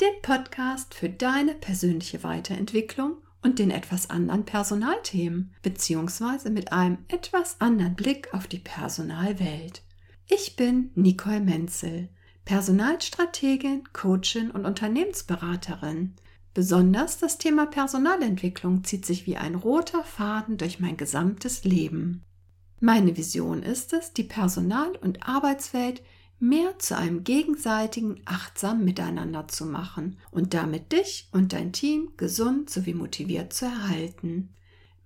dem Podcast für deine persönliche Weiterentwicklung und den etwas anderen Personalthemen, beziehungsweise mit einem etwas anderen Blick auf die Personalwelt. Ich bin Nicole Menzel, Personalstrategin, Coachin und Unternehmensberaterin. Besonders das Thema Personalentwicklung zieht sich wie ein roter Faden durch mein gesamtes Leben. Meine Vision ist es, die Personal- und Arbeitswelt mehr zu einem gegenseitigen achtsamen Miteinander zu machen und damit dich und dein Team gesund sowie motiviert zu erhalten.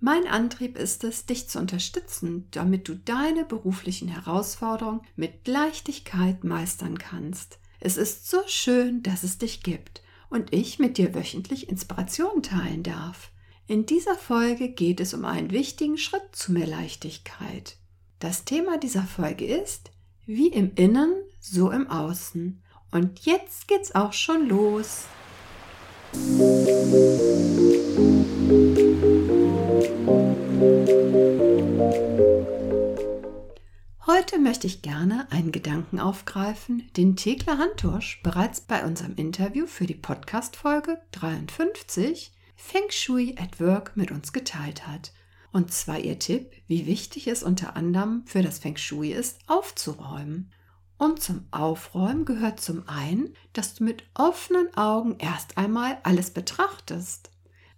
Mein Antrieb ist es, dich zu unterstützen, damit du deine beruflichen Herausforderungen mit Leichtigkeit meistern kannst. Es ist so schön, dass es dich gibt und ich mit dir wöchentlich Inspiration teilen darf. In dieser Folge geht es um einen wichtigen Schritt zu mehr Leichtigkeit. Das Thema dieser Folge ist, wie im Innen, so im Außen. Und jetzt geht's auch schon los. Heute möchte ich gerne einen Gedanken aufgreifen, den Thekla Hantusch bereits bei unserem Interview für die Podcast-Folge 53 Feng Shui at Work mit uns geteilt hat. Und zwar ihr Tipp, wie wichtig es unter anderem für das Feng Shui ist, aufzuräumen. Und zum Aufräumen gehört zum einen, dass du mit offenen Augen erst einmal alles betrachtest.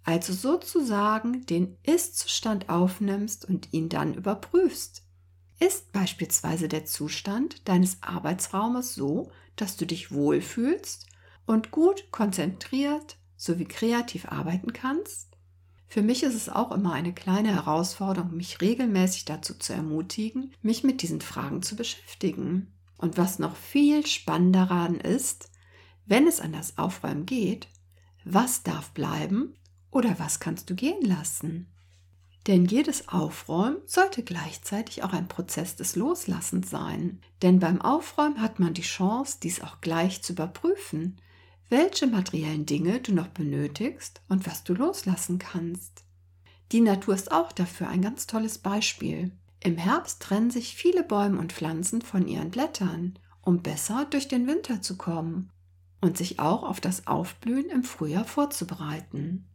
Also sozusagen den Ist-Zustand aufnimmst und ihn dann überprüfst. Ist beispielsweise der Zustand deines Arbeitsraumes so, dass du dich wohlfühlst und gut konzentriert sowie kreativ arbeiten kannst? Für mich ist es auch immer eine kleine Herausforderung, mich regelmäßig dazu zu ermutigen, mich mit diesen Fragen zu beschäftigen. Und was noch viel spannender daran ist, wenn es an das Aufräumen geht, was darf bleiben oder was kannst du gehen lassen? Denn jedes Aufräumen sollte gleichzeitig auch ein Prozess des Loslassens sein. Denn beim Aufräumen hat man die Chance, dies auch gleich zu überprüfen welche materiellen Dinge du noch benötigst und was du loslassen kannst. Die Natur ist auch dafür ein ganz tolles Beispiel. Im Herbst trennen sich viele Bäume und Pflanzen von ihren Blättern, um besser durch den Winter zu kommen und sich auch auf das Aufblühen im Frühjahr vorzubereiten.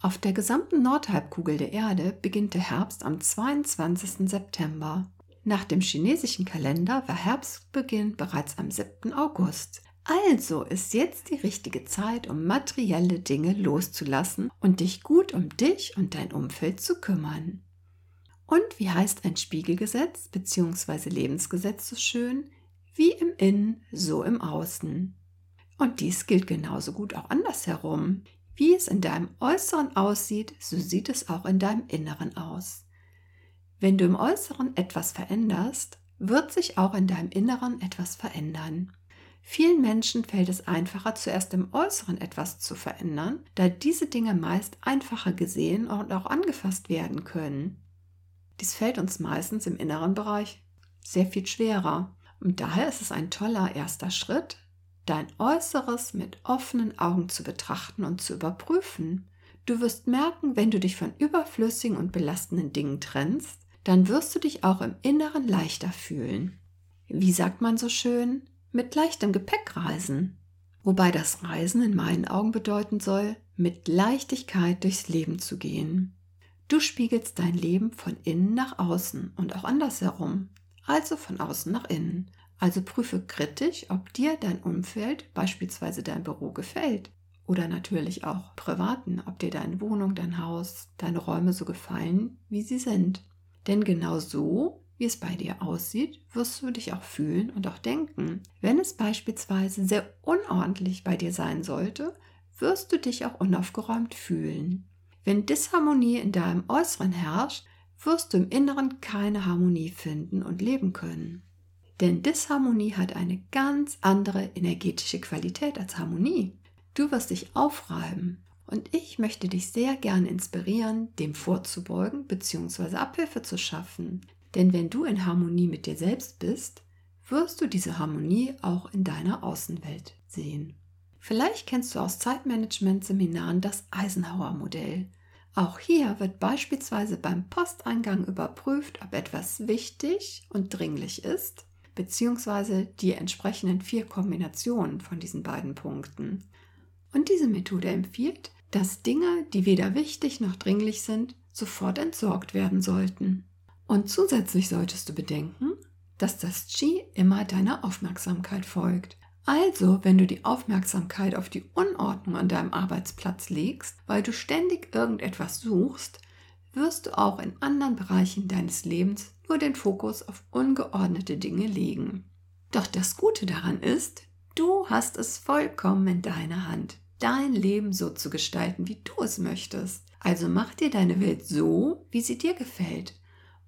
Auf der gesamten Nordhalbkugel der Erde beginnt der Herbst am 22. September. Nach dem chinesischen Kalender war Herbstbeginn bereits am 7. August. Also ist jetzt die richtige Zeit, um materielle Dinge loszulassen und dich gut um dich und dein Umfeld zu kümmern. Und wie heißt ein Spiegelgesetz bzw. Lebensgesetz so schön? Wie im Innen, so im Außen. Und dies gilt genauso gut auch andersherum. Wie es in deinem Äußeren aussieht, so sieht es auch in deinem Inneren aus. Wenn du im Äußeren etwas veränderst, wird sich auch in deinem Inneren etwas verändern. Vielen Menschen fällt es einfacher, zuerst im Äußeren etwas zu verändern, da diese Dinge meist einfacher gesehen und auch angefasst werden können. Dies fällt uns meistens im inneren Bereich sehr viel schwerer. Und daher ist es ein toller erster Schritt, dein Äußeres mit offenen Augen zu betrachten und zu überprüfen. Du wirst merken, wenn du dich von überflüssigen und belastenden Dingen trennst, dann wirst du dich auch im Inneren leichter fühlen. Wie sagt man so schön? Mit leichtem Gepäck reisen. Wobei das Reisen in meinen Augen bedeuten soll, mit Leichtigkeit durchs Leben zu gehen. Du spiegelst dein Leben von innen nach außen und auch andersherum, also von außen nach innen. Also prüfe kritisch, ob dir dein Umfeld, beispielsweise dein Büro, gefällt. Oder natürlich auch privaten, ob dir deine Wohnung, dein Haus, deine Räume so gefallen, wie sie sind. Denn genau so wie es bei dir aussieht, wirst du dich auch fühlen und auch denken. Wenn es beispielsweise sehr unordentlich bei dir sein sollte, wirst du dich auch unaufgeräumt fühlen. Wenn Disharmonie in deinem Äußeren herrscht, wirst du im Inneren keine Harmonie finden und leben können. Denn Disharmonie hat eine ganz andere energetische Qualität als Harmonie. Du wirst dich aufreiben Und ich möchte dich sehr gern inspirieren, dem vorzubeugen bzw. Abhilfe zu schaffen. Denn wenn du in Harmonie mit dir selbst bist, wirst du diese Harmonie auch in deiner Außenwelt sehen. Vielleicht kennst du aus Zeitmanagement-Seminaren das Eisenhower-Modell. Auch hier wird beispielsweise beim Posteingang überprüft, ob etwas wichtig und dringlich ist, beziehungsweise die entsprechenden vier Kombinationen von diesen beiden Punkten. Und diese Methode empfiehlt, dass Dinge, die weder wichtig noch dringlich sind, sofort entsorgt werden sollten. Und zusätzlich solltest du bedenken, dass das Qi immer deiner Aufmerksamkeit folgt. Also, wenn du die Aufmerksamkeit auf die Unordnung an deinem Arbeitsplatz legst, weil du ständig irgendetwas suchst, wirst du auch in anderen Bereichen deines Lebens nur den Fokus auf ungeordnete Dinge legen. Doch das Gute daran ist, du hast es vollkommen in deiner Hand, dein Leben so zu gestalten, wie du es möchtest. Also mach dir deine Welt so, wie sie dir gefällt.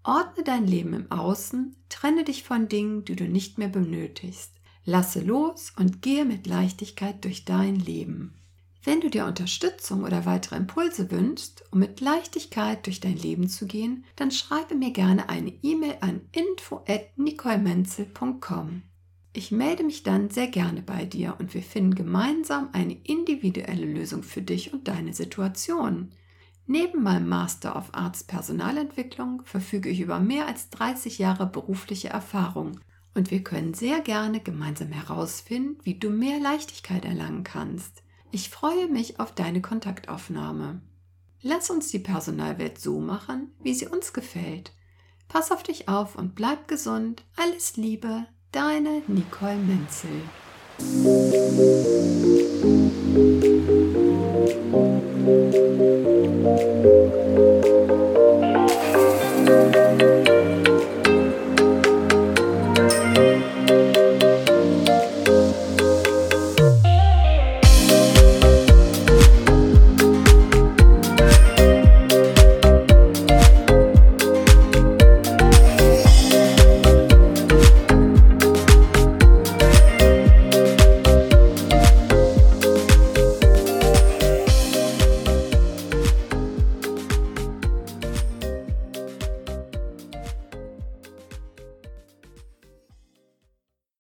Ordne dein Leben im Außen, trenne dich von Dingen, die du nicht mehr benötigst. Lasse los und gehe mit Leichtigkeit durch dein Leben. Wenn du dir Unterstützung oder weitere Impulse wünschst, um mit Leichtigkeit durch dein Leben zu gehen, dann schreibe mir gerne eine E-Mail an info@nicolemenzel.com. Ich melde mich dann sehr gerne bei dir und wir finden gemeinsam eine individuelle Lösung für dich und deine Situation. Neben meinem Master of Arts Personalentwicklung verfüge ich über mehr als 30 Jahre berufliche Erfahrung und wir können sehr gerne gemeinsam herausfinden, wie du mehr Leichtigkeit erlangen kannst. Ich freue mich auf deine Kontaktaufnahme. Lass uns die Personalwelt so machen, wie sie uns gefällt. Pass auf dich auf und bleib gesund. Alles Liebe, deine Nicole Menzel.